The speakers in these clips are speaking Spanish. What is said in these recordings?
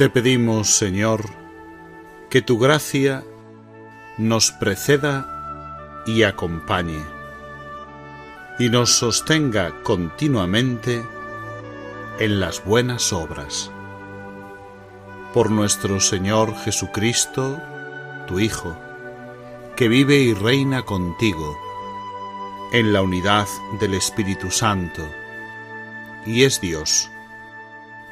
Te pedimos, Señor, que tu gracia nos preceda y acompañe, y nos sostenga continuamente en las buenas obras. Por nuestro Señor Jesucristo, tu Hijo, que vive y reina contigo, en la unidad del Espíritu Santo, y es Dios,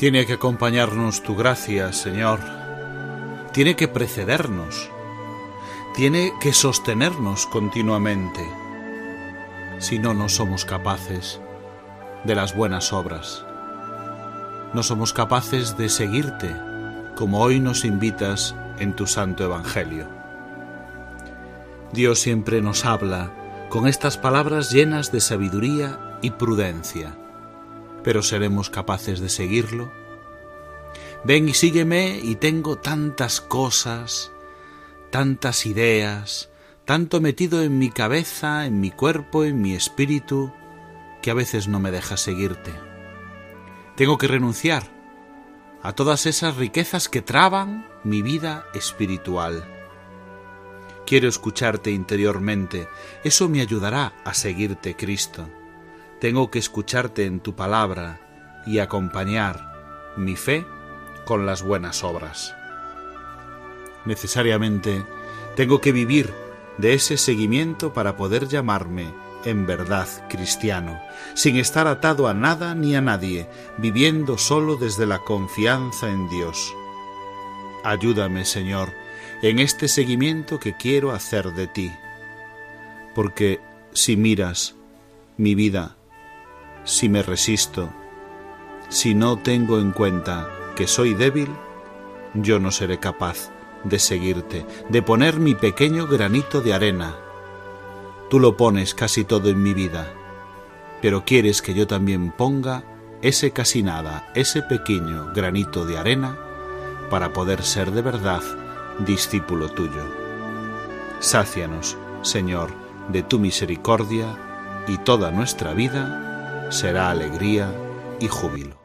Tiene que acompañarnos tu gracia, Señor. Tiene que precedernos. Tiene que sostenernos continuamente. Si no, no somos capaces de las buenas obras. No somos capaces de seguirte como hoy nos invitas en tu santo Evangelio. Dios siempre nos habla con estas palabras llenas de sabiduría y prudencia pero seremos capaces de seguirlo. Ven y sígueme y tengo tantas cosas, tantas ideas, tanto metido en mi cabeza, en mi cuerpo, en mi espíritu, que a veces no me deja seguirte. Tengo que renunciar a todas esas riquezas que traban mi vida espiritual. Quiero escucharte interiormente, eso me ayudará a seguirte, Cristo. Tengo que escucharte en tu palabra y acompañar mi fe con las buenas obras. Necesariamente tengo que vivir de ese seguimiento para poder llamarme en verdad cristiano, sin estar atado a nada ni a nadie, viviendo solo desde la confianza en Dios. Ayúdame, Señor, en este seguimiento que quiero hacer de ti, porque si miras mi vida si me resisto, si no tengo en cuenta que soy débil, yo no seré capaz de seguirte, de poner mi pequeño granito de arena. Tú lo pones casi todo en mi vida, pero quieres que yo también ponga ese casi nada, ese pequeño granito de arena, para poder ser de verdad discípulo tuyo. Sácianos, Señor, de tu misericordia y toda nuestra vida será alegría y júbilo.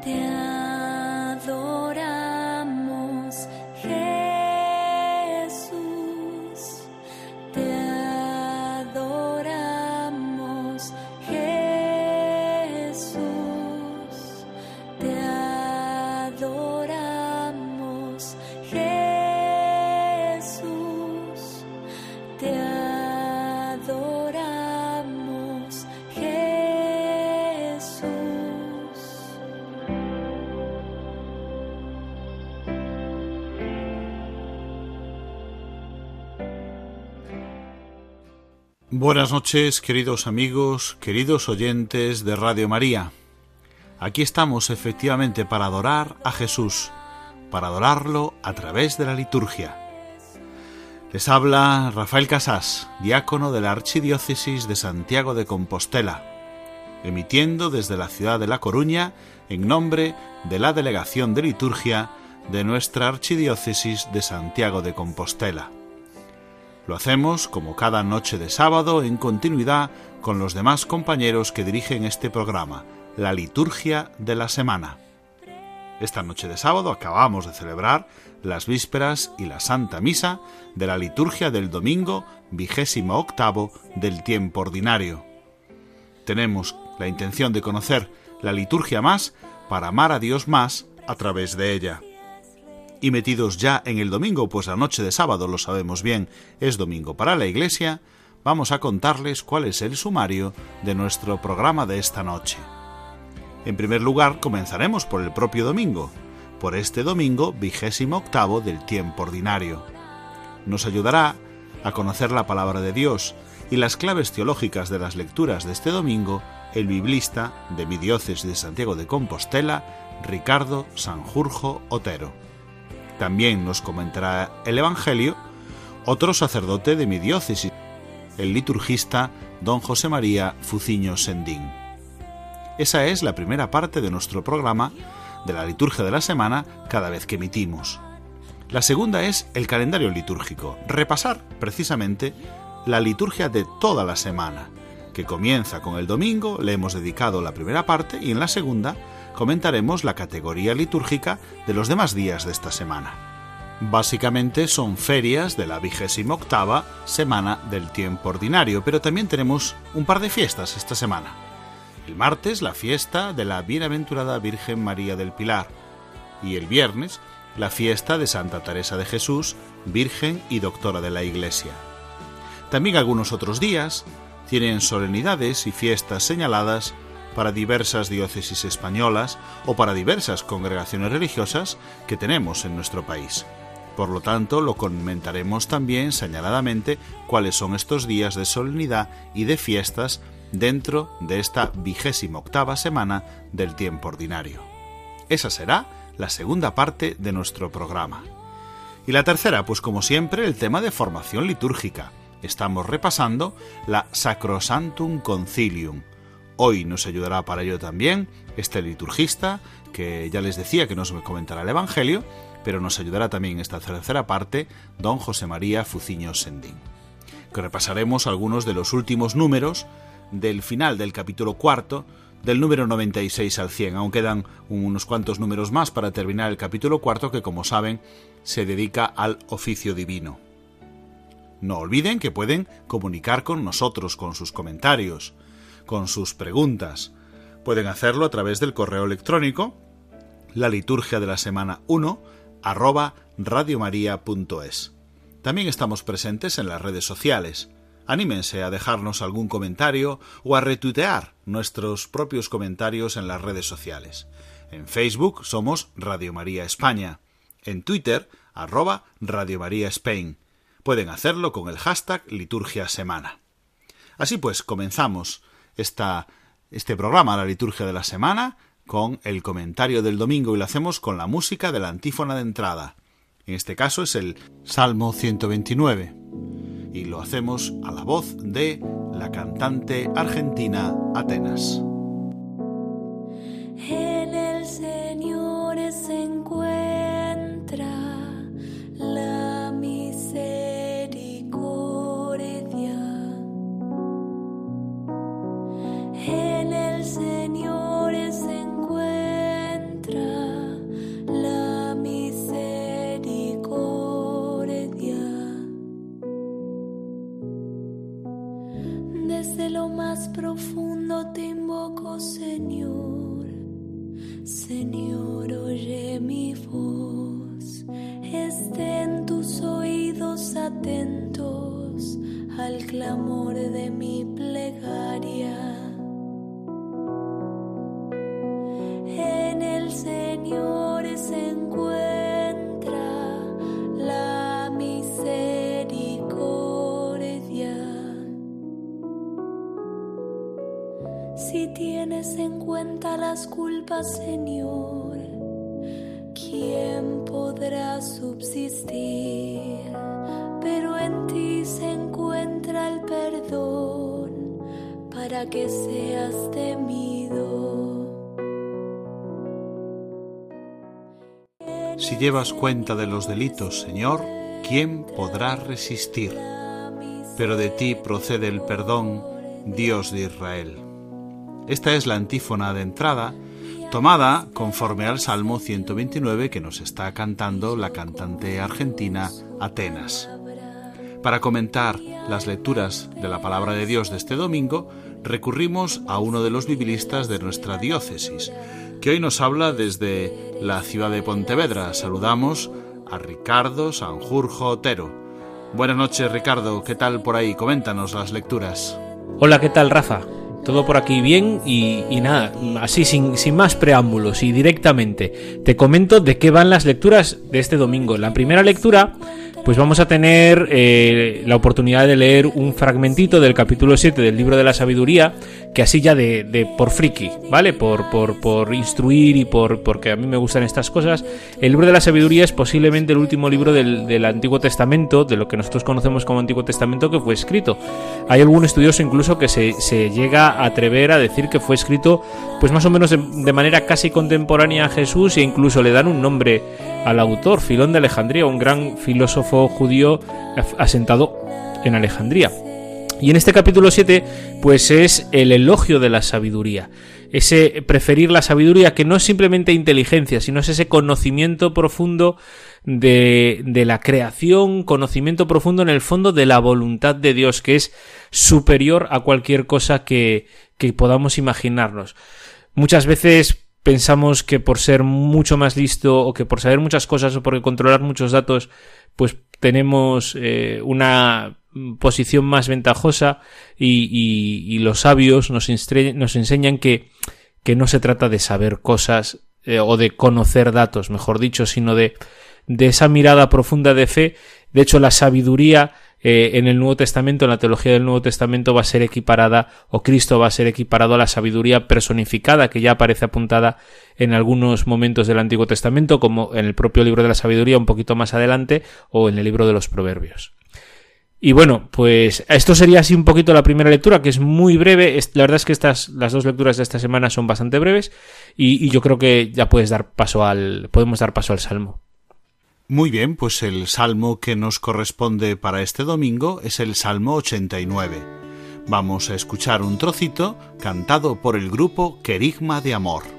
Te Buenas noches, queridos amigos, queridos oyentes de Radio María. Aquí estamos efectivamente para adorar a Jesús, para adorarlo a través de la liturgia. Les habla Rafael Casás, diácono de la Archidiócesis de Santiago de Compostela, emitiendo desde la ciudad de La Coruña en nombre de la Delegación de Liturgia de nuestra Archidiócesis de Santiago de Compostela. Lo hacemos como cada noche de sábado en continuidad con los demás compañeros que dirigen este programa, la liturgia de la semana. Esta noche de sábado acabamos de celebrar las vísperas y la Santa Misa de la liturgia del domingo vigésimo octavo del tiempo ordinario. Tenemos la intención de conocer la liturgia más para amar a Dios más a través de ella y metidos ya en el domingo, pues la noche de sábado, lo sabemos bien, es domingo para la Iglesia, vamos a contarles cuál es el sumario de nuestro programa de esta noche. En primer lugar, comenzaremos por el propio domingo, por este domingo vigésimo octavo del tiempo ordinario. Nos ayudará a conocer la palabra de Dios y las claves teológicas de las lecturas de este domingo el biblista de mi diócesis de Santiago de Compostela, Ricardo Sanjurjo Otero. También nos comentará el Evangelio otro sacerdote de mi diócesis, el liturgista don José María Fuciño Sendín. Esa es la primera parte de nuestro programa de la liturgia de la semana cada vez que emitimos. La segunda es el calendario litúrgico, repasar precisamente la liturgia de toda la semana, que comienza con el domingo, le hemos dedicado la primera parte y en la segunda comentaremos la categoría litúrgica de los demás días de esta semana. Básicamente son ferias de la vigésima octava semana del tiempo ordinario, pero también tenemos un par de fiestas esta semana. El martes la fiesta de la Bienaventurada Virgen María del Pilar y el viernes la fiesta de Santa Teresa de Jesús, Virgen y Doctora de la Iglesia. También algunos otros días tienen solemnidades y fiestas señaladas para diversas diócesis españolas o para diversas congregaciones religiosas que tenemos en nuestro país. Por lo tanto, lo comentaremos también señaladamente cuáles son estos días de solemnidad y de fiestas dentro de esta vigésima octava semana del tiempo ordinario. Esa será la segunda parte de nuestro programa. Y la tercera, pues como siempre, el tema de formación litúrgica. Estamos repasando la Sacrosantum Concilium, Hoy nos ayudará para ello también este liturgista, que ya les decía que nos comentará el Evangelio, pero nos ayudará también en esta tercera parte don José María Fuciño Sendín. Que repasaremos algunos de los últimos números del final del capítulo cuarto, del número 96 al 100. Aún quedan unos cuantos números más para terminar el capítulo cuarto que, como saben, se dedica al oficio divino. No olviden que pueden comunicar con nosotros con sus comentarios, con sus preguntas. Pueden hacerlo a través del correo electrónico la liturgia de la semana 1 arroba radiomaria.es. También estamos presentes en las redes sociales. Anímense a dejarnos algún comentario o a retuitear nuestros propios comentarios en las redes sociales. En Facebook somos Radio María España. En Twitter, arroba Radio María Spain. Pueden hacerlo con el hashtag Liturgia Semana. Así pues, comenzamos esta, este programa, la liturgia de la semana, con el comentario del domingo y lo hacemos con la música de la antífona de entrada. En este caso es el Salmo 129 y lo hacemos a la voz de la cantante argentina Atenas. si llevas cuenta de los delitos, Señor, ¿quién podrá resistir? Pero de ti procede el perdón, Dios de Israel. Esta es la antífona de entrada, tomada conforme al Salmo 129 que nos está cantando la cantante argentina Atenas. Para comentar las lecturas de la palabra de Dios de este domingo, recurrimos a uno de los biblistas de nuestra diócesis, que hoy nos habla desde la ciudad de Pontevedra. Saludamos a Ricardo Sanjurjo Otero. Buenas noches, Ricardo. ¿Qué tal por ahí? Coméntanos las lecturas. Hola, ¿qué tal, Rafa? Todo por aquí bien y, nada, así sin, sin, más preámbulos y directamente te comento de qué van las lecturas de este domingo. La primera lectura pues vamos a tener eh, la oportunidad de leer un fragmentito del capítulo 7 del libro de la sabiduría, que así ya de, por friki, ¿vale? Por, por, por instruir y por porque a mí me gustan estas cosas. El libro de la sabiduría es posiblemente el último libro del, del Antiguo Testamento, de lo que nosotros conocemos como Antiguo Testamento, que fue escrito. Hay algún estudioso incluso que se, se llega a atrever a decir que fue escrito, pues más o menos de, de manera casi contemporánea a Jesús e incluso le dan un nombre al autor, Filón de Alejandría, un gran filósofo judío asentado en Alejandría. Y en este capítulo 7, pues es el elogio de la sabiduría. Ese preferir la sabiduría que no es simplemente inteligencia, sino es ese conocimiento profundo de, de, la creación, conocimiento profundo en el fondo de la voluntad de Dios, que es superior a cualquier cosa que, que podamos imaginarnos. Muchas veces pensamos que por ser mucho más listo o que por saber muchas cosas o por controlar muchos datos, pues tenemos eh, una posición más ventajosa y, y, los sabios nos, enseñan que, que, no se trata de saber cosas eh, o de conocer datos, mejor dicho, sino de, de esa mirada profunda de fe. De hecho, la sabiduría eh, en el Nuevo Testamento, en la teología del Nuevo Testamento, va a ser equiparada, o Cristo va a ser equiparado a la sabiduría personificada, que ya aparece apuntada en algunos momentos del Antiguo Testamento, como en el propio libro de la sabiduría, un poquito más adelante, o en el libro de los Proverbios. Y bueno, pues esto sería así un poquito la primera lectura, que es muy breve. La verdad es que estas, las dos lecturas de esta semana son bastante breves, y, y yo creo que ya puedes dar paso al, podemos dar paso al Salmo. Muy bien, pues el salmo que nos corresponde para este domingo es el Salmo 89. Vamos a escuchar un trocito cantado por el grupo Querigma de Amor.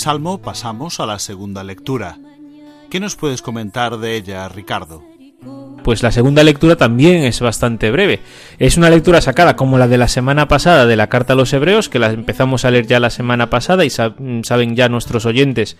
Salmo pasamos a la segunda lectura. ¿Qué nos puedes comentar de ella, Ricardo? Pues la segunda lectura también es bastante breve. Es una lectura sacada como la de la semana pasada de la carta a los hebreos, que la empezamos a leer ya la semana pasada y saben ya nuestros oyentes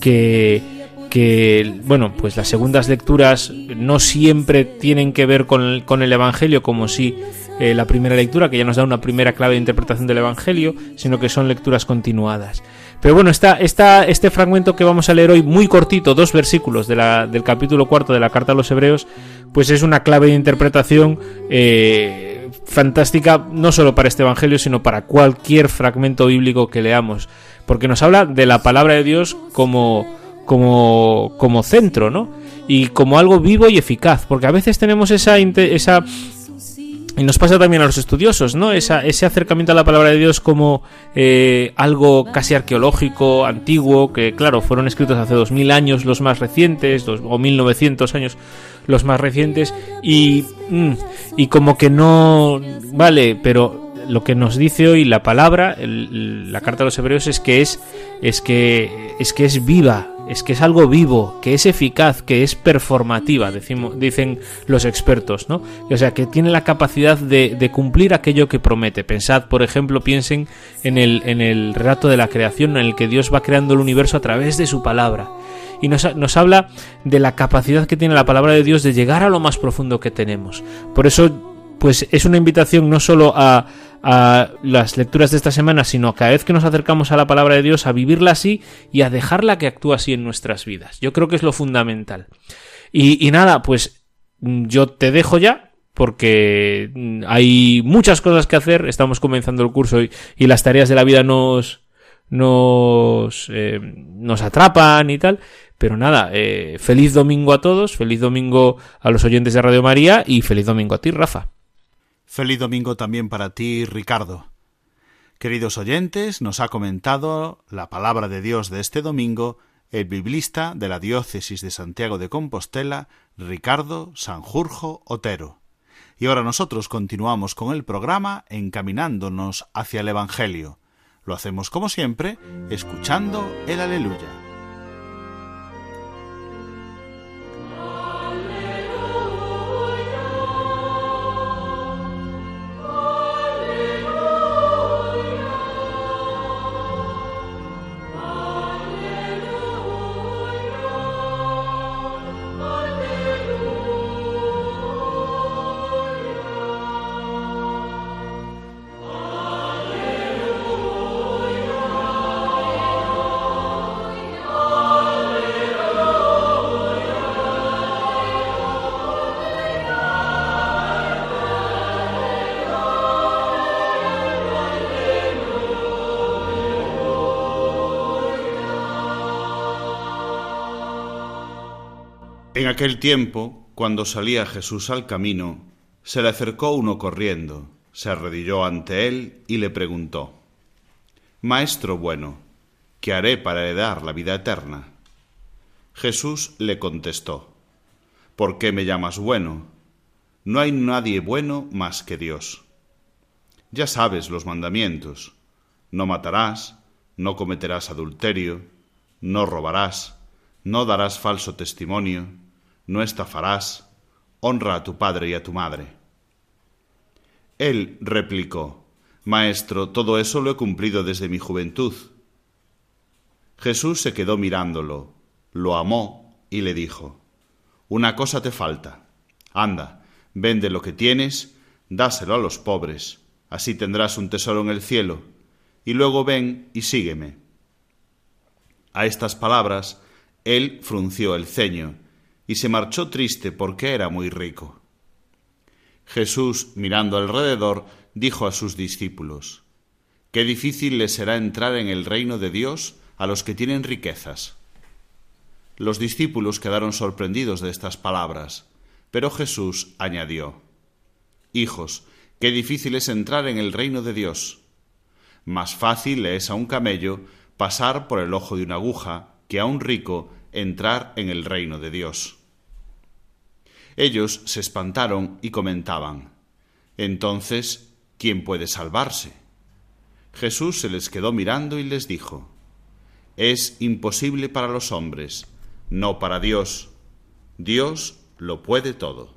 que, que bueno, pues las segundas lecturas no siempre tienen que ver con el, con el Evangelio como si eh, la primera lectura, que ya nos da una primera clave de interpretación del Evangelio, sino que son lecturas continuadas. Pero bueno, está, este fragmento que vamos a leer hoy, muy cortito, dos versículos del capítulo cuarto de la carta a los hebreos, pues es una clave de interpretación eh, fantástica, no solo para este evangelio, sino para cualquier fragmento bíblico que leamos. porque nos habla de la palabra de Dios como, como, como centro, ¿no? Y como algo vivo y eficaz, porque a veces tenemos esa y nos pasa también a los estudiosos, ¿no? ese acercamiento a la palabra de Dios como eh, algo casi arqueológico, antiguo, que claro, fueron escritos hace 2000 años los más recientes, dos, o 1900 años los más recientes, y, mm, y como que no, vale, pero lo que nos dice hoy la palabra, la carta de los hebreos es que es, es que es que es viva, es que es algo vivo, que es eficaz, que es performativa, decimos, dicen los expertos, ¿no? O sea, que tiene la capacidad de, cumplir aquello que promete. Pensad, por ejemplo, piensen en el, en el relato de la creación en el que Dios va creando el universo a través de su palabra. Y nos, nos habla de la capacidad que tiene la palabra de Dios de llegar a lo más profundo que tenemos. Por eso, pues es una invitación no solo a a las lecturas de esta semana, sino cada vez que nos acercamos a la palabra de Dios, a vivirla así y a dejarla que actúe así en nuestras vidas. Yo creo que es lo fundamental. Y, nada, pues mm, yo te dejo ya, porque mm, hay muchas cosas que hacer, estamos comenzando el curso y, las tareas de la vida nos, nos, eh, nos atrapan y tal. Pero nada, eh, feliz domingo a todos, feliz domingo a los oyentes de Radio María y feliz domingo a ti, Rafa. Feliz domingo también para ti, Ricardo. Queridos oyentes, nos ha comentado la palabra de Dios de este domingo el biblista de la diócesis de Santiago de Compostela, Ricardo Sanjurjo Otero. Y ahora nosotros continuamos con el programa encaminándonos hacia el Evangelio. Lo hacemos como siempre, escuchando el aleluya. Aquel tiempo, cuando salía Jesús al camino, se le acercó uno corriendo, se arrodilló ante él y le preguntó, Maestro bueno, ¿qué haré para heredar la vida eterna? Jesús le contestó, ¿por qué me llamas bueno? No hay nadie bueno más que Dios. Ya sabes los mandamientos, no matarás, no cometerás adulterio, no robarás, no darás falso testimonio, no estafarás, honra a tu padre y a tu madre. Él replicó, Maestro, todo eso lo he cumplido desde mi juventud. Jesús se quedó mirándolo, lo amó y le dijo, Una cosa te falta. Anda, vende lo que tienes, dáselo a los pobres, así tendrás un tesoro en el cielo, y luego ven y sígueme. A estas palabras, él frunció el ceño, y se marchó triste porque era muy rico. Jesús, mirando alrededor, dijo a sus discípulos, Qué difícil les será entrar en el reino de Dios a los que tienen riquezas. Los discípulos quedaron sorprendidos de estas palabras, pero Jesús añadió, Hijos, qué difícil es entrar en el reino de Dios. Más fácil es a un camello pasar por el ojo de una aguja que a un rico entrar en el reino de Dios. Ellos se espantaron y comentaban, Entonces, ¿quién puede salvarse? Jesús se les quedó mirando y les dijo, Es imposible para los hombres, no para Dios. Dios lo puede todo.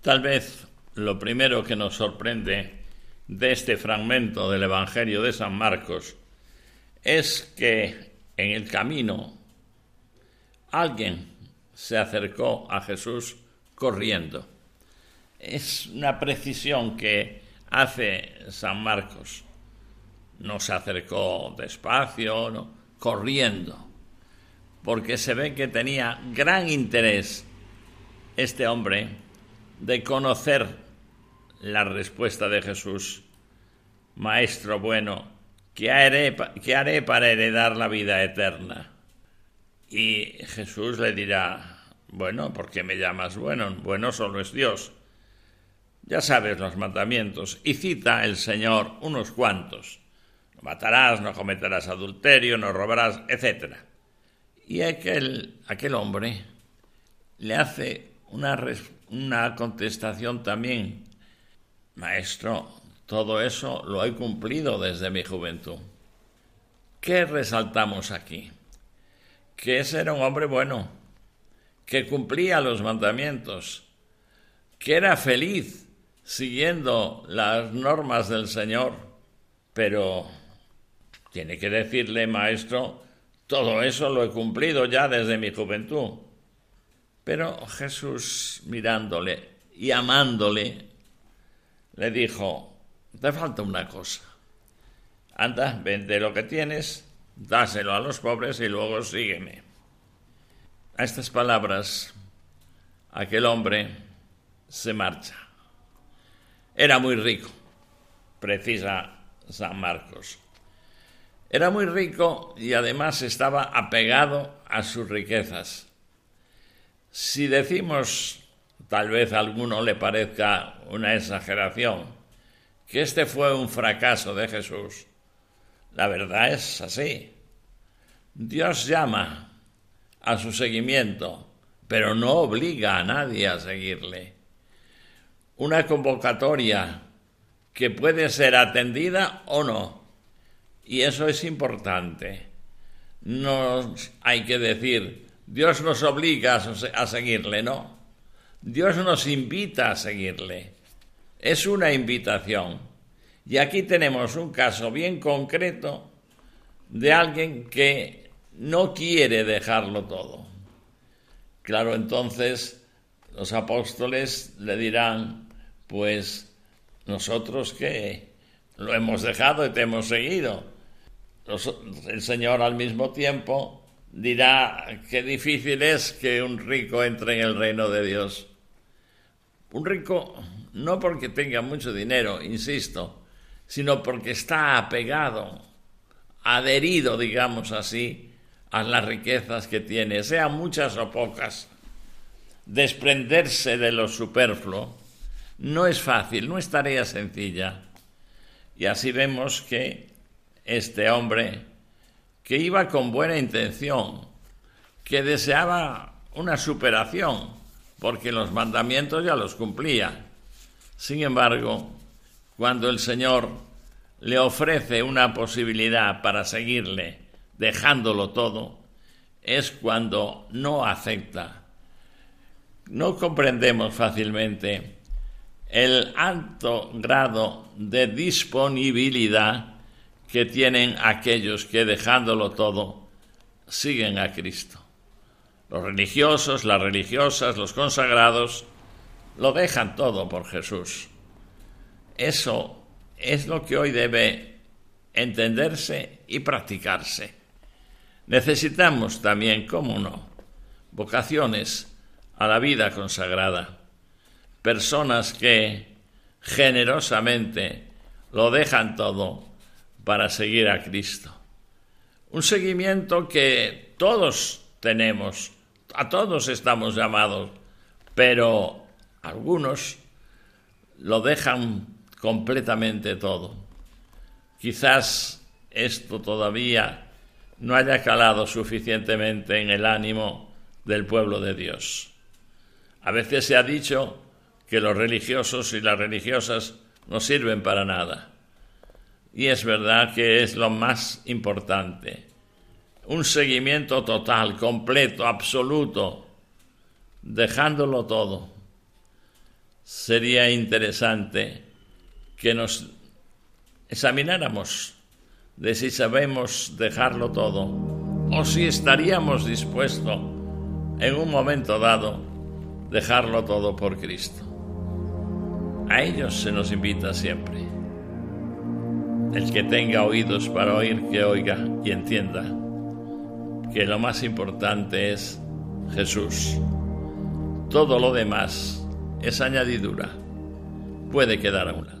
Tal vez lo primero que nos sorprende de este fragmento del Evangelio de San Marcos es que en el camino alguien se acercó a Jesús corriendo. Es una precisión que hace San Marcos. No se acercó despacio, corriendo, porque se ve que tenía gran interés este hombre de conocer la respuesta de Jesús. Maestro bueno, ¿qué haré, ¿qué haré para heredar la vida eterna? Y Jesús le dirá, bueno, ¿por qué me llamas bueno? Bueno solo es Dios. Ya sabes los mandamientos. Y cita el Señor unos cuantos. No matarás, no cometerás adulterio, no robarás, etc. Y aquel, aquel hombre le hace una, una contestación también. Maestro, todo eso lo he cumplido desde mi juventud. ¿Qué resaltamos aquí? Que ese era un hombre bueno, que cumplía los mandamientos, que era feliz siguiendo las normas del Señor, pero tiene que decirle, maestro, todo eso lo he cumplido ya desde mi juventud. Pero Jesús mirándole y amándole, le dijo, te falta una cosa. Anda, vende lo que tienes, dáselo a los pobres y luego sígueme. A estas palabras, aquel hombre se marcha. Era muy rico, precisa San Marcos. Era muy rico y además estaba apegado a sus riquezas. Si decimos, tal vez a alguno le parezca una exageración, que este fue un fracaso de Jesús, la verdad es así. Dios llama a su seguimiento, pero no obliga a nadie a seguirle. Una convocatoria que puede ser atendida o no. Y eso es importante. No hay que decir, Dios nos obliga a seguirle, no. Dios nos invita a seguirle. Es una invitación. Y aquí tenemos un caso bien concreto de alguien que no quiere dejarlo todo. Claro, entonces los apóstoles le dirán, pues nosotros que lo hemos dejado y te hemos seguido. el Señor al mismo tiempo dirá qué difícil es que un rico entre en el reino de Dios. Un rico no porque tenga mucho dinero, insisto, sino porque está apegado, adherido, digamos así, a las riquezas que tiene, sean muchas o pocas. Desprenderse de lo superfluo no es fácil, no es tarea sencilla. Y así vemos que este hombre que iba con buena intención, que deseaba una superación, porque los mandamientos ya los cumplía. Sin embargo, cuando el Señor le ofrece una posibilidad para seguirle, dejándolo todo, es cuando no acepta. No comprendemos fácilmente el alto grado de disponibilidad que tienen aquellos que dejándolo todo siguen a Cristo. Los religiosos, las religiosas, los consagrados, lo dejan todo por Jesús. Eso es lo que hoy debe entenderse y practicarse. Necesitamos también, cómo no, vocaciones a la vida consagrada, personas que generosamente lo dejan todo para seguir a Cristo. Un seguimiento que todos tenemos, a todos estamos llamados, pero algunos lo dejan completamente todo. Quizás esto todavía no haya calado suficientemente en el ánimo del pueblo de Dios. A veces se ha dicho que los religiosos y las religiosas no sirven para nada. Y es verdad que es lo más importante. Un seguimiento total, completo, absoluto, dejándolo todo. Sería interesante que nos examináramos de si sabemos dejarlo todo o si estaríamos dispuestos en un momento dado dejarlo todo por Cristo. A ellos se nos invita siempre. El que tenga oídos para oír, que oiga y entienda que lo más importante es Jesús. Todo lo demás es añadidura. Puede quedar a un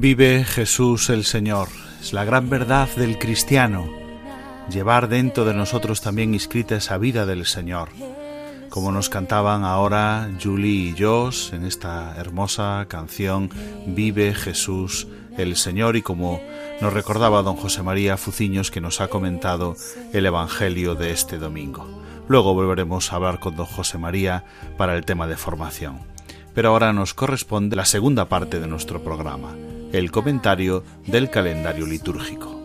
Vive Jesús el Señor. Es la gran verdad del cristiano. Llevar dentro de nosotros también inscrita esa vida del Señor. Como nos cantaban ahora Julie y Josh en esta hermosa canción Vive Jesús el Señor y como nos recordaba don José María Fuciños que nos ha comentado el Evangelio de este domingo. Luego volveremos a hablar con don José María para el tema de formación. Pero ahora nos corresponde la segunda parte de nuestro programa, el comentario del calendario litúrgico.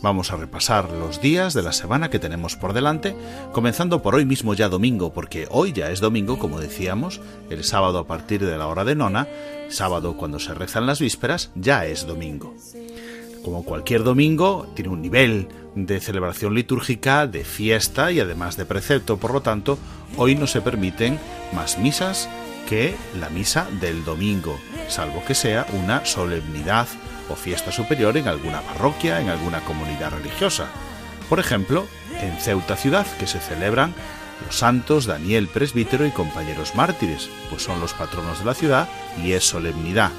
Vamos a repasar los días de la semana que tenemos por delante, comenzando por hoy mismo ya domingo, porque hoy ya es domingo, como decíamos, el sábado a partir de la hora de nona, sábado cuando se rezan las vísperas, ya es domingo. Como cualquier domingo, tiene un nivel de celebración litúrgica, de fiesta y además de precepto, por lo tanto, hoy no se permiten más misas que la misa del domingo, salvo que sea una solemnidad o fiesta superior en alguna parroquia, en alguna comunidad religiosa. Por ejemplo, en Ceuta ciudad, que se celebran los santos Daniel presbítero y compañeros mártires, pues son los patronos de la ciudad y es solemnidad.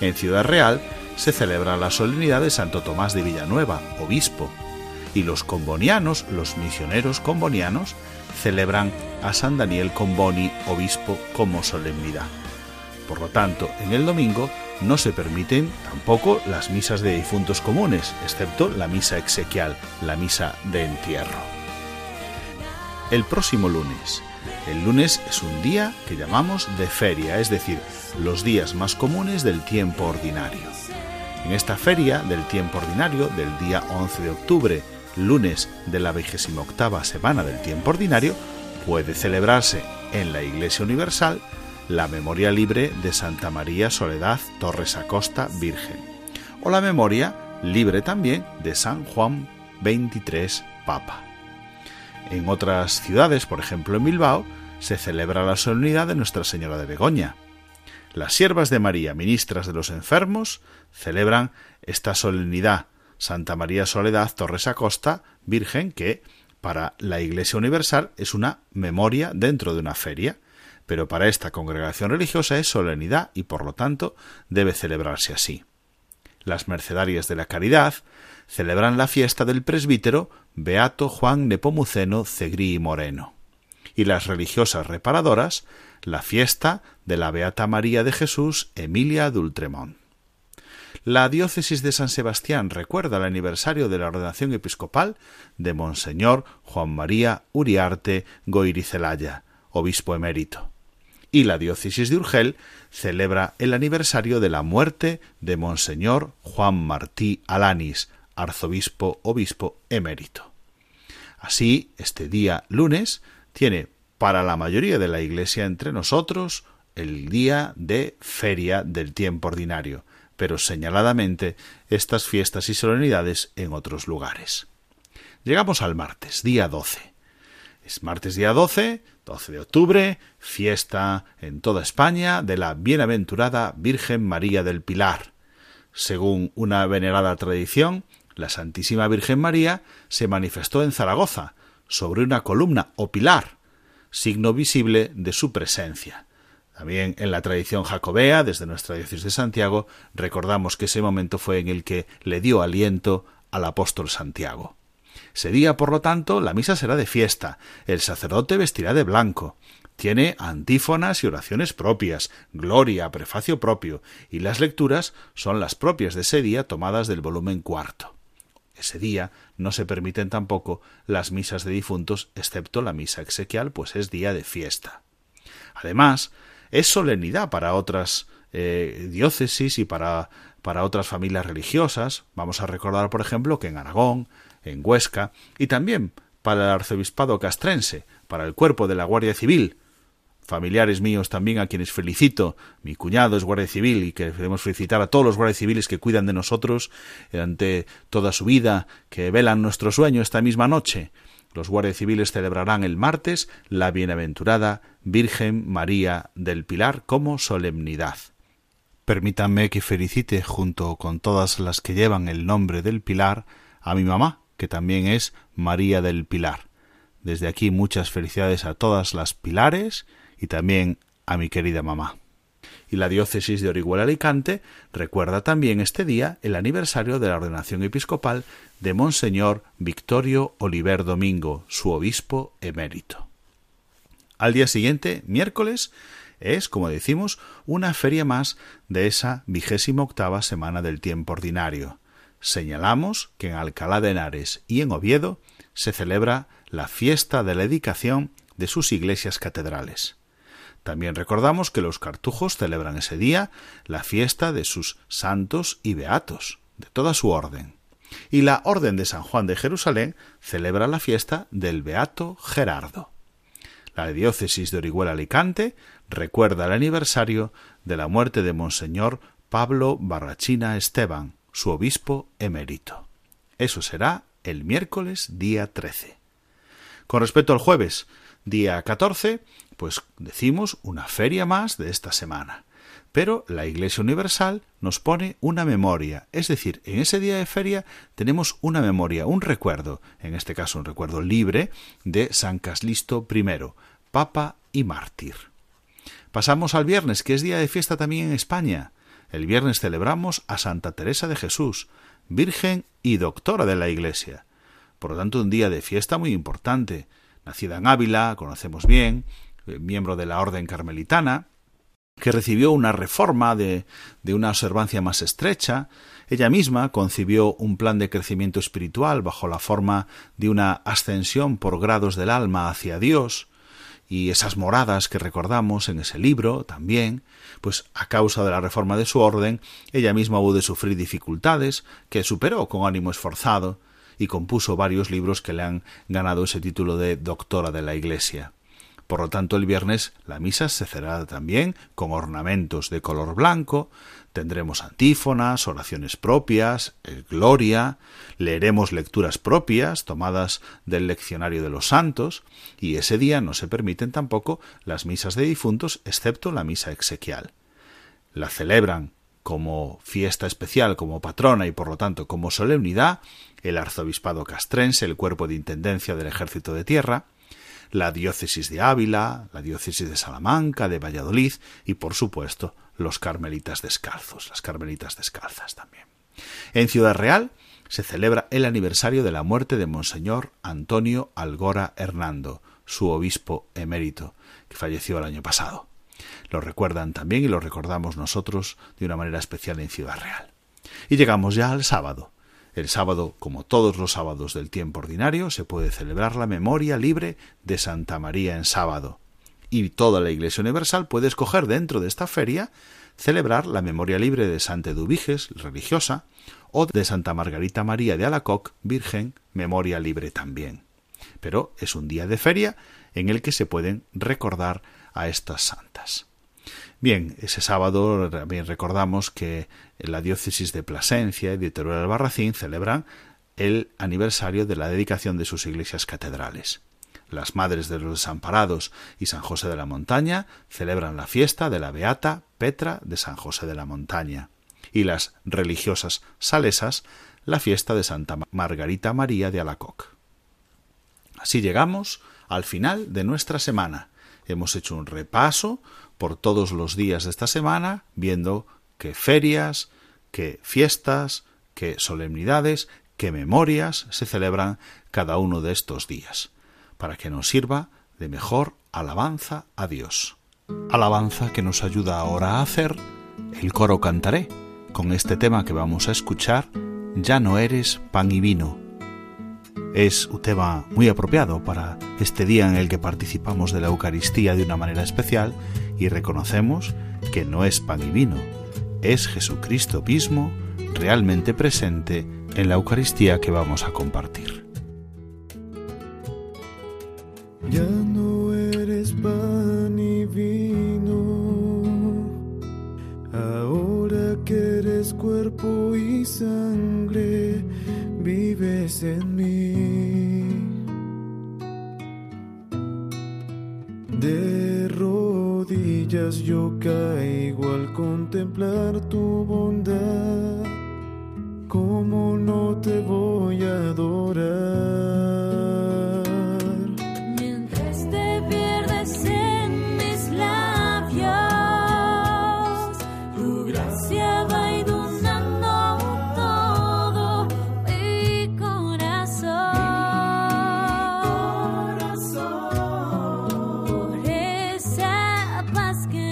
En Ciudad Real se celebra la solemnidad de Santo Tomás de Villanueva, obispo, y los combonianos, los misioneros combonianos, celebran a San Daniel Comboni, obispo, como solemnidad. Por lo tanto, en el domingo no se permiten tampoco las misas de difuntos comunes, excepto la misa exequial, la misa de entierro. El próximo lunes. El lunes es un día que llamamos de feria, es decir, los días más comunes del tiempo ordinario. En esta feria del tiempo ordinario, del día 11 de octubre, lunes de la 28 semana del tiempo ordinario, puede celebrarse en la Iglesia Universal la memoria libre de Santa María Soledad Torres Acosta Virgen, o la memoria libre también de San Juan XXIII Papa. En otras ciudades, por ejemplo en Bilbao, se celebra la solemnidad de Nuestra Señora de Begoña. Las siervas de María, ministras de los enfermos, celebran esta solemnidad Santa María Soledad Torres Acosta Virgen, que para la Iglesia Universal es una memoria dentro de una feria, pero para esta congregación religiosa es solemnidad y por lo tanto debe celebrarse así. Las mercedarias de la caridad celebran la fiesta del presbítero Beato Juan Nepomuceno Cegrí Moreno, y las religiosas reparadoras la fiesta de la Beata María de Jesús Emilia Dultremont. La diócesis de San Sebastián recuerda el aniversario de la ordenación episcopal de Monseñor Juan María Uriarte Goirizelaya, obispo emérito y la diócesis de Urgel celebra el aniversario de la muerte de Monseñor Juan Martí Alanis, arzobispo obispo emérito. Así, este día lunes tiene para la mayoría de la Iglesia entre nosotros el día de feria del tiempo ordinario, pero señaladamente estas fiestas y solemnidades en otros lugares. Llegamos al martes, día 12. Es martes día 12, 12 de octubre, fiesta en toda España de la bienaventurada Virgen María del Pilar. Según una venerada tradición, la Santísima Virgen María se manifestó en Zaragoza, sobre una columna o pilar, signo visible de su presencia. También en la tradición jacobea, desde nuestra diócesis de Santiago, recordamos que ese momento fue en el que le dio aliento al apóstol Santiago. Ese día, por lo tanto, la misa será de fiesta, el sacerdote vestirá de blanco, tiene antífonas y oraciones propias, gloria, prefacio propio, y las lecturas son las propias de ese día tomadas del volumen cuarto. Ese día no se permiten tampoco las misas de difuntos, excepto la misa exequial, pues es día de fiesta. Además, es solemnidad para otras eh, diócesis y para, para otras familias religiosas. Vamos a recordar, por ejemplo, que en Aragón, en Huesca y también para el arzobispado castrense, para el cuerpo de la Guardia Civil, familiares míos también a quienes felicito, mi cuñado es guardia civil y que debemos felicitar a todos los guardias civiles que cuidan de nosotros durante toda su vida, que velan nuestro sueño esta misma noche. Los guardias civiles celebrarán el martes la bienaventurada Virgen María del Pilar como solemnidad. Permítanme que felicite junto con todas las que llevan el nombre del Pilar a mi mamá, que también es María del Pilar. Desde aquí muchas felicidades a todas las pilares y también a mi querida mamá. Y la diócesis de Orihuela Alicante recuerda también este día el aniversario de la ordenación episcopal de Monseñor Victorio Oliver Domingo, su obispo emérito. Al día siguiente, miércoles, es, como decimos, una feria más de esa vigésima octava semana del tiempo ordinario. Señalamos que en Alcalá de Henares y en Oviedo se celebra la fiesta de la dedicación de sus iglesias catedrales. También recordamos que los cartujos celebran ese día la fiesta de sus santos y beatos, de toda su orden. Y la Orden de San Juan de Jerusalén celebra la fiesta del beato Gerardo. La diócesis de Orihuela Alicante recuerda el aniversario de la muerte de Monseñor Pablo Barrachina Esteban, su obispo emérito. Eso será el miércoles día 13. Con respecto al jueves, día 14, pues decimos una feria más de esta semana. Pero la Iglesia Universal nos pone una memoria, es decir, en ese día de feria tenemos una memoria, un recuerdo, en este caso un recuerdo libre, de San Caslisto I, Papa y Mártir. Pasamos al viernes, que es día de fiesta también en España. El viernes celebramos a Santa Teresa de Jesús, Virgen y Doctora de la Iglesia. Por lo tanto, un día de fiesta muy importante. Nacida en Ávila, conocemos bien, eh, miembro de la Orden Carmelitana, que recibió una reforma de, de, una observancia más estrecha. Ella misma concibió un plan de crecimiento espiritual bajo la forma de una ascensión por grados del alma hacia Dios, y esas moradas que recordamos en ese libro también, pues a causa de la reforma de su orden, ella misma hubo de sufrir dificultades que superó con ánimo esforzado y compuso varios libros que le han ganado ese título de doctora de la Iglesia. Por lo tanto, el viernes la misa se cerrará también con ornamentos de color blanco, tendremos antífonas, oraciones propias, el gloria, leeremos lecturas propias tomadas del leccionario de los santos, y ese día no se permiten tampoco las misas de difuntos, excepto la misa exequial. La celebran como fiesta especial, como patrona y por lo tanto como solemnidad, el arzobispado castrense, el cuerpo de intendencia del ejército de tierra, la diócesis de Ávila, la diócesis de Salamanca, de Valladolid y, por supuesto, los carmelitas descalzos, las carmelitas descalzas también. En Ciudad Real se celebra el aniversario de la muerte de Monseñor Antonio Algora Hernando, su obispo emérito, que falleció el año pasado. Lo recuerdan también y lo recordamos nosotros de una manera especial en Ciudad Real. Y llegamos ya al sábado, el sábado, como todos los sábados del tiempo ordinario, se puede celebrar la memoria libre de Santa María en sábado. Y toda la Iglesia Universal puede escoger dentro de esta feria celebrar la memoria libre de Santa Eduviges, religiosa, o de Santa Margarita María de Alacoc, Virgen, memoria libre también. Pero es un día de feria en el que se pueden recordar a estas santas. Bien, ese sábado también recordamos que la diócesis de Plasencia y de Teruel Albarracín celebran el aniversario de la dedicación de sus iglesias catedrales. Las Madres de los Desamparados y San José de la Montaña celebran la fiesta de la Beata Petra de San José de la Montaña y las religiosas salesas la fiesta de Santa Margarita María de Alacoc. Así llegamos al final de nuestra semana. Hemos hecho un repaso por todos los días de esta semana, viendo qué ferias, qué fiestas, qué solemnidades, qué memorias se celebran cada uno de estos días, para que nos sirva de mejor alabanza a Dios. Alabanza que nos ayuda ahora a hacer el coro cantaré con este tema que vamos a escuchar, Ya no eres pan y vino. Es un tema muy apropiado para este día en el que participamos de la Eucaristía de una manera especial y reconocemos que no es pan y vino, es Jesucristo mismo realmente presente en la Eucaristía que vamos a compartir. Ya no eres pan y vino, ahora que eres cuerpo y sangre vives en mí. De rodillas yo caigo al contemplar tu bondad. ¿Cómo no te voy a adorar? Pascal.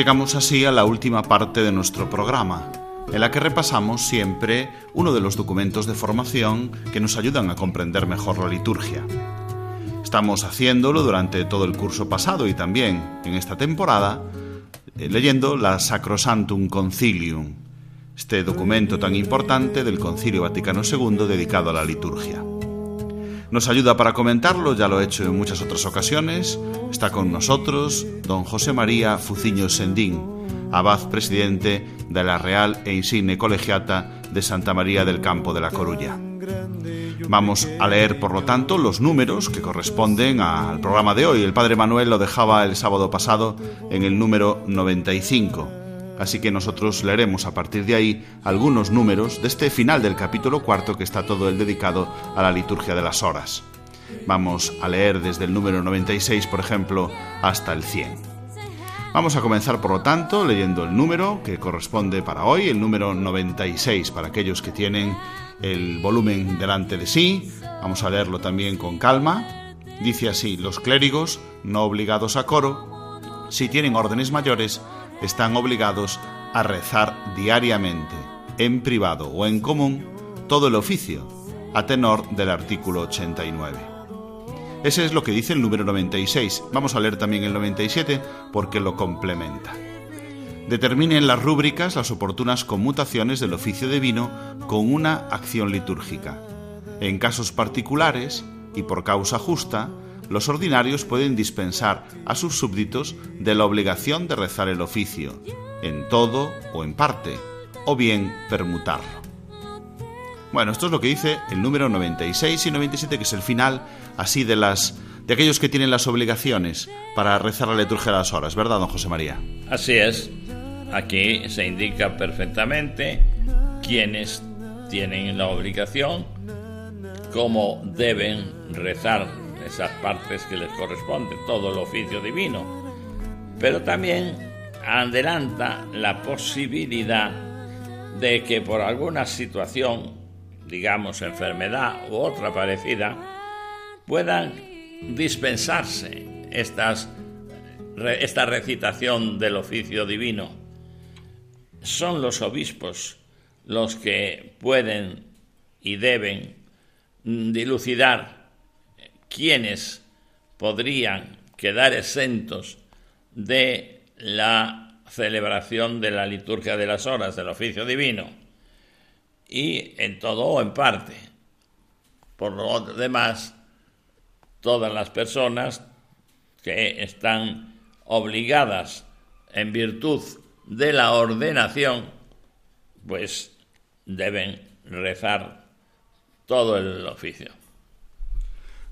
Llegamos así a la última parte de nuestro programa, en la que repasamos siempre uno de los documentos de formación que nos ayudan a comprender mejor la liturgia. Estamos haciéndolo durante todo el curso pasado y también en esta temporada, eh, leyendo la Sacrosantum Concilium, este documento tan importante del Concilio Vaticano II dedicado a la liturgia. Nos ayuda para comentarlo, ya lo he hecho en muchas otras ocasiones. Está con nosotros don José María Fuciño Sendín, abad presidente de la Real e Insigne Colegiata de Santa María del Campo de la Coruña. Vamos a leer, por lo tanto, los números que corresponden al programa de hoy. El Padre Manuel lo dejaba el sábado pasado en el número 95 así que nosotros leeremos a partir de ahí algunos números de este final del capítulo cuarto que está todo el dedicado a la liturgia de las horas. Vamos a leer desde el número 96, por ejemplo, hasta el 100. Vamos a comenzar, por lo tanto, leyendo el número que corresponde para hoy, el número 96, para aquellos que tienen el volumen delante de sí. Vamos a leerlo también con calma. Dice así, los clérigos, no obligados a coro, si tienen órdenes mayores, están obligados a rezar diariamente, en privado o en común, todo el oficio, a tenor del artículo 89. Ese es lo que dice el número 96. Vamos a leer también el 97 porque lo complementa. Determinen las rúbricas las oportunas conmutaciones del oficio de vino con una acción litúrgica. En casos particulares, y por causa justa, los ordinarios pueden dispensar a sus súbditos de la obligación de rezar el oficio, en todo o en parte, o bien permutarlo. Bueno, esto es lo que dice el número 96 y 97, que es el final así de las de aquellos que tienen las obligaciones para rezar la liturgia de las horas, ¿verdad, don José María? Así es. Aquí se indica perfectamente quiénes tienen la obligación, cómo deben rezar esas partes que les corresponden, todo el oficio divino. Pero también adelanta la posibilidad de que por alguna situación, digamos enfermedad u otra parecida, puedan dispensarse estas, esta recitación del oficio divino. Son los obispos los que pueden y deben dilucidar quienes podrían quedar exentos de la celebración de la liturgia de las horas del oficio divino y en todo o en parte. Por lo demás, todas las personas que están obligadas en virtud de la ordenación, pues deben rezar todo el oficio.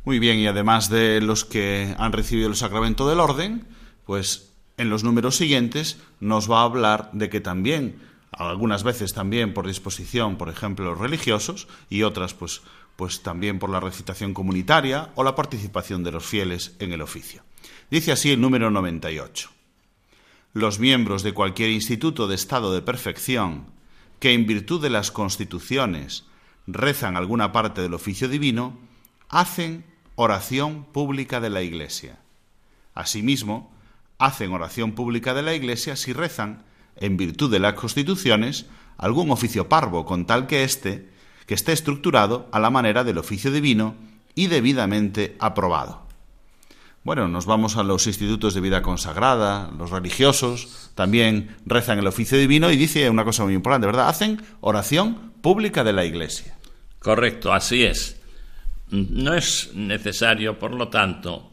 Muy bien, y además de los que han recibido el sacramento del orden, pues en los números siguientes nos va a hablar de que también, algunas veces también por disposición, por ejemplo, los religiosos, y otras pues, pues también por la recitación comunitaria o la participación de los fieles en el oficio. Dice así el número 98. Los miembros de cualquier instituto de estado de perfección que en virtud de las constituciones rezan alguna parte del oficio divino, hacen oración pública de la Iglesia. Asimismo, hacen oración pública de la Iglesia si rezan, en virtud de las constituciones, algún oficio parvo, con tal que éste que esté estructurado a la manera del oficio divino y debidamente aprobado. Bueno, nos vamos a los institutos de vida consagrada, los religiosos también rezan el oficio divino y dice una cosa muy importante, ¿verdad? Hacen oración pública de la Iglesia. Correcto, así es. No es necesario, por lo tanto,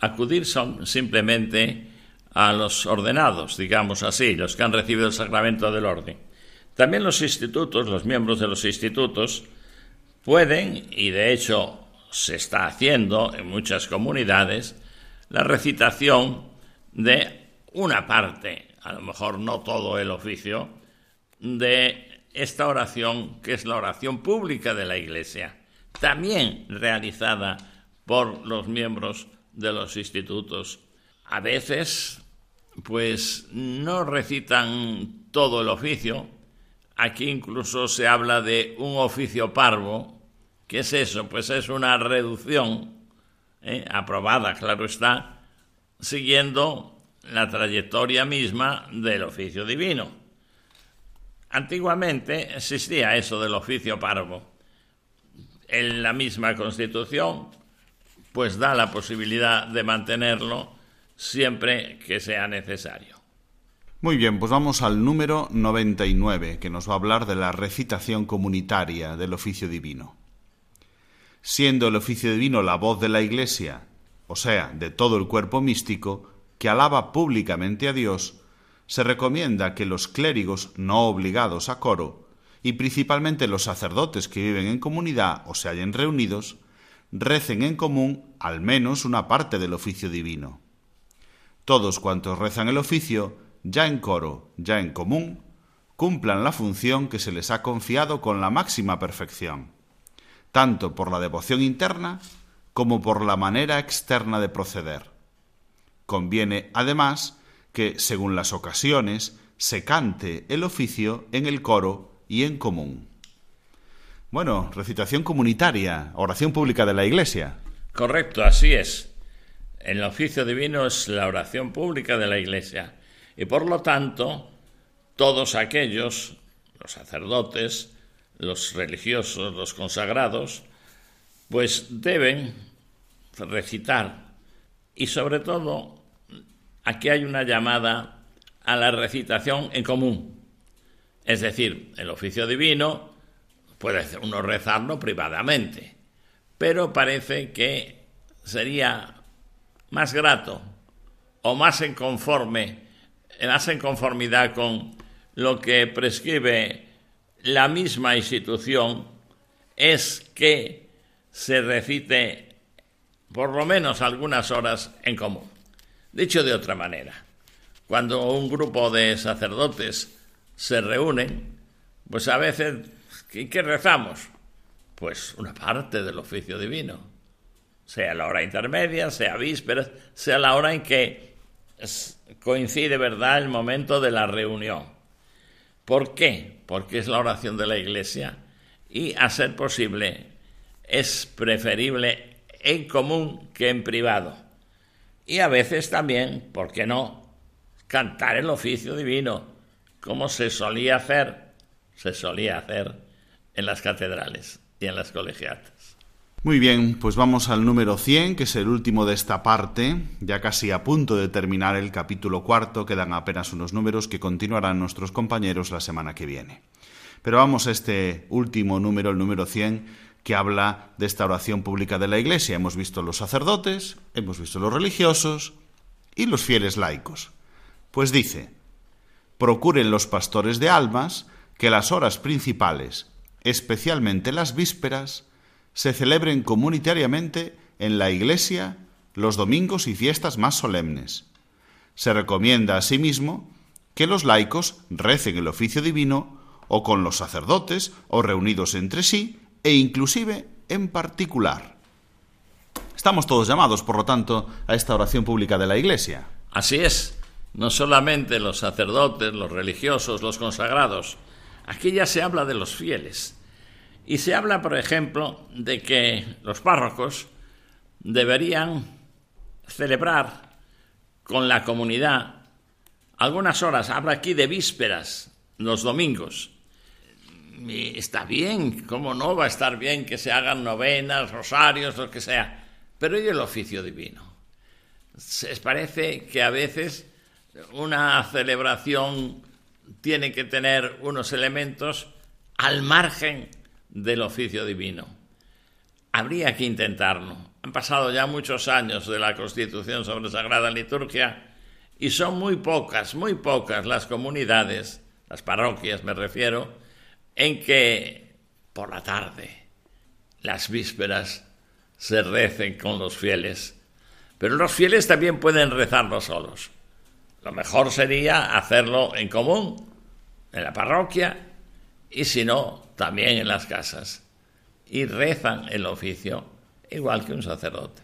acudir simplemente a los ordenados, digamos así, los que han recibido el sacramento del orden. También los institutos, los miembros de los institutos, pueden, y de hecho se está haciendo en muchas comunidades, la recitación de una parte, a lo mejor no todo el oficio, de esta oración que es la oración pública de la Iglesia, también realizada por los miembros de los institutos. A veces, pues no recitan todo el oficio. Aquí incluso se habla de un oficio parvo. ¿Qué es eso? Pues es una reducción ¿eh? aprobada, claro está, siguiendo la trayectoria misma del oficio divino. Antiguamente existía eso del oficio parvo. En la misma Constitución, pues da la posibilidad de mantenerlo siempre que sea necesario. Muy bien, pues vamos al número 99, que nos va a hablar de la recitación comunitaria del oficio divino siendo el oficio divino la voz de la Iglesia, o sea, de todo el cuerpo místico, que alaba públicamente a Dios, se recomienda que los clérigos no obligados a coro, y principalmente los sacerdotes que viven en comunidad o se hallen reunidos, recen en común al menos una parte del oficio divino. Todos cuantos rezan el oficio, ya en coro, ya en común, cumplan la función que se les ha confiado con la máxima perfección tanto por la devoción interna como por la manera externa de proceder. Conviene, además, que, según las ocasiones, se cante el oficio en el coro y en común. Bueno, recitación comunitaria, oración pública de la Iglesia. Correcto, así es. El oficio divino es la oración pública de la Iglesia. Y por lo tanto, todos aquellos, los sacerdotes, los religiosos, los consagrados, pues deben recitar. Y sobre todo, aquí hay una llamada a la recitación en común. Es decir, el oficio divino puede uno rezarlo privadamente, pero parece que sería más grato o más en conforme, más en conformidad con lo que prescribe la misma institución es que se recite por lo menos algunas horas en común. Dicho de otra manera, cuando un grupo de sacerdotes se reúnen, pues a veces, ¿qué rezamos? Pues una parte del oficio divino, sea la hora intermedia, sea vísperas, sea la hora en que coincide, ¿verdad?, el momento de la reunión. ¿Por qué? Porque es la oración de la Iglesia y, a ser posible, es preferible en común que en privado. Y a veces también, ¿por qué no?, cantar el oficio divino, como se solía hacer, se solía hacer en las catedrales y en las colegiatas. Muy bien, pues vamos al número 100, que es el último de esta parte, ya casi a punto de terminar el capítulo cuarto, quedan apenas unos números que continuarán nuestros compañeros la semana que viene. Pero vamos a este último número, el número 100, que habla de esta oración pública de la Iglesia. Hemos visto los sacerdotes, hemos visto los religiosos ¿Y los fieles laicos? Pues dice, procuren los pastores de almas que las horas principales, especialmente las vísperas, se celebren comunitariamente en la iglesia los domingos y fiestas más solemnes. Se recomienda asimismo que los laicos recen el oficio divino o con los sacerdotes o reunidos entre sí e inclusive en particular. Estamos todos llamados, por lo tanto, a esta oración pública de la Iglesia. Así es, no solamente los sacerdotes, los religiosos, los consagrados, aquí ya se habla de los fieles. Y se habla, por ejemplo, de que los párrocos deberían celebrar con la comunidad algunas horas, habla aquí de vísperas, los domingos. está bien, ¿cómo no va a estar bien que se hagan novenas, rosarios, lo que sea? Pero ¿y el oficio divino? Se parece que a veces una celebración tiene que tener unos elementos al margen del oficio divino. Habría que intentarlo. Han pasado ya muchos años de la Constitución sobre Sagrada Liturgia y son muy pocas, muy pocas las comunidades, las parroquias me refiero, en que por la tarde las vísperas se recen con los fieles. Pero los fieles también pueden rezarlo solos. Lo mejor sería hacerlo en común, en la parroquia, y si no, también en las casas. Y rezan el oficio igual que un sacerdote.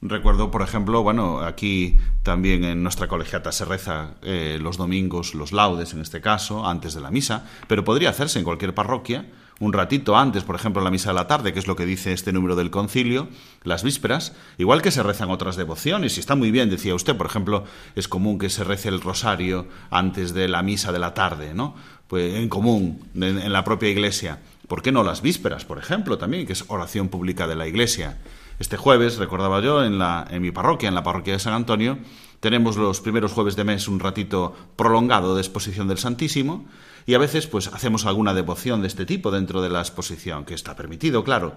Recuerdo, por ejemplo, bueno, aquí también en nuestra colegiata se reza eh, los domingos, los laudes en este caso, antes de la misa, pero podría hacerse en cualquier parroquia un ratito antes, por ejemplo, en la misa de la tarde, que es lo que dice este número del concilio, las vísperas, igual que se rezan otras devociones, y está muy bien, decía usted, por ejemplo, es común que se rece el rosario antes de la misa de la tarde, ¿no? Pues en común, en la propia iglesia. ¿Por qué no las vísperas, por ejemplo, también, que es oración pública de la iglesia? Este jueves, recordaba yo, en, la, en mi parroquia, en la parroquia de San Antonio, tenemos los primeros jueves de mes un ratito prolongado de exposición del Santísimo y a veces pues hacemos alguna devoción de este tipo dentro de la exposición, que está permitido, claro.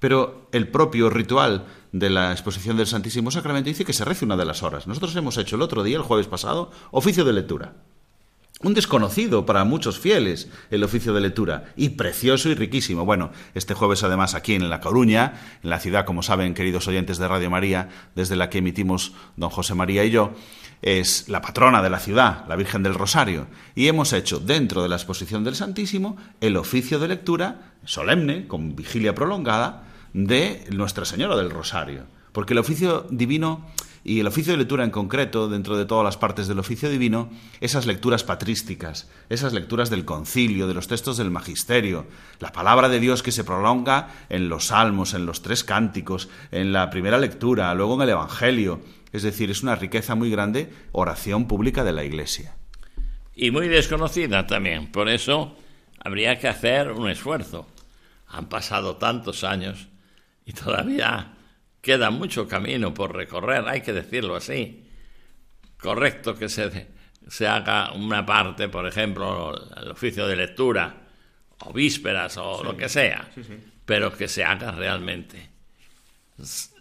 Pero el propio ritual de la exposición del Santísimo Sacramento dice que se rece una de las horas. Nosotros hemos hecho el otro día, el jueves pasado, oficio de lectura un desconocido para muchos fieles el oficio de lectura y precioso y riquísimo. Bueno, este jueves además aquí en La Coruña, en la ciudad, como saben, queridos oyentes de Radio María, desde la que emitimos don José María y yo, es la patrona de la ciudad, la Virgen del Rosario, y hemos hecho dentro de la exposición del Santísimo el oficio de lectura solemne, con vigilia prolongada, de Nuestra Señora del Rosario, porque el oficio divino y el oficio de lectura en concreto, dentro de todas las partes del oficio divino, esas lecturas patrísticas, esas lecturas del concilio, de los textos del magisterio, la palabra de Dios que se prolonga en los salmos, en los tres cánticos, en la primera lectura, luego en el Evangelio. Es decir, es una riqueza muy grande, oración pública de la Iglesia. Y muy desconocida también. Por eso habría que hacer un esfuerzo. Han pasado tantos años y todavía queda mucho camino por recorrer, hay que decirlo así. Correcto que se, se haga una parte, por ejemplo, el oficio de lectura, o vísperas, o lo que sea, pero que se haga realmente.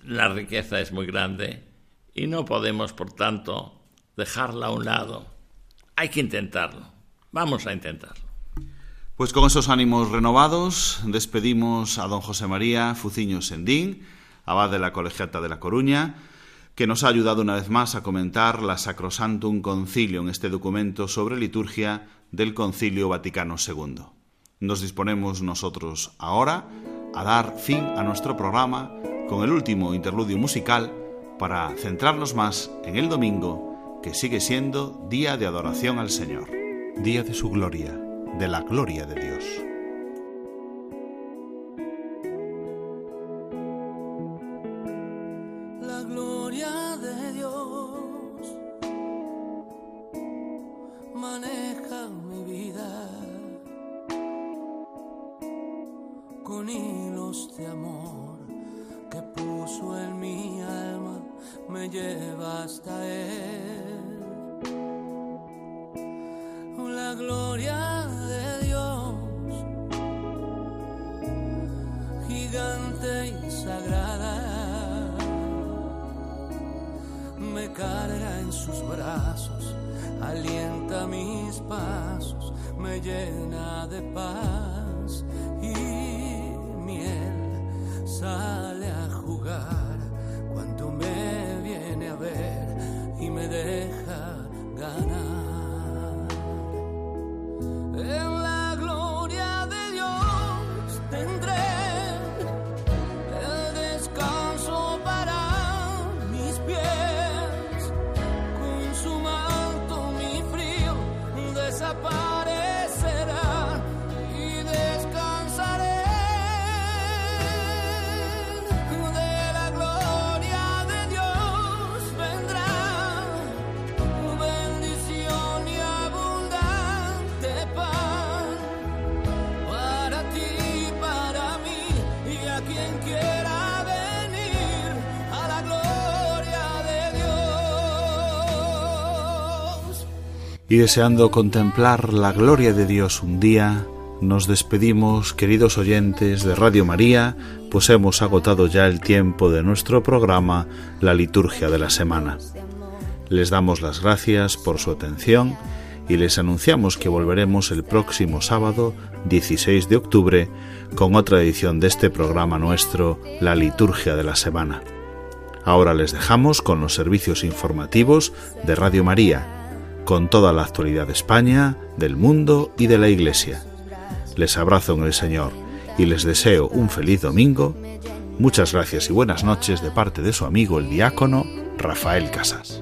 La riqueza es muy grande y no podemos, por tanto, dejarla a un lado. Hay que intentarlo. Vamos a intentarlo. Pues con esos ánimos renovados despedimos a don José María Fuciño Sendín, abad de la Colegiata de La Coruña, que nos ha ayudado una vez más a comentar la Sacrosantum Concilium, este documento sobre liturgia del Concilio Vaticano II. Nos disponemos nosotros ahora a dar fin a nuestro programa con el último interludio musical para centrarnos más en el domingo, que sigue siendo día de adoración al Señor, día de su gloria, de la gloria de Dios. La gloria de Dios maneja mi vida con hilos de amor que puso en mi alma me lleva hasta Él. La gloria de Dios, gigante y sagrada, me carga en sus brazos, alienta mis pasos, me llena de paz y miel sale a jugar. Y deseando contemplar la gloria de Dios un día, nos despedimos, queridos oyentes de Radio María, pues hemos agotado ya el tiempo de nuestro programa, la liturgia de la semana. Les damos las gracias por su atención y les anunciamos que volveremos el próximo sábado, 16 de octubre, con otra edición de este programa nuestro, la liturgia de la semana. Ahora les dejamos con los servicios informativos de Radio María, con toda la actualidad de España, del mundo y de la Iglesia. Les abrazo en el Señor y les deseo un feliz domingo. Muchas gracias y buenas noches de parte de su amigo el diácono Rafael Casas.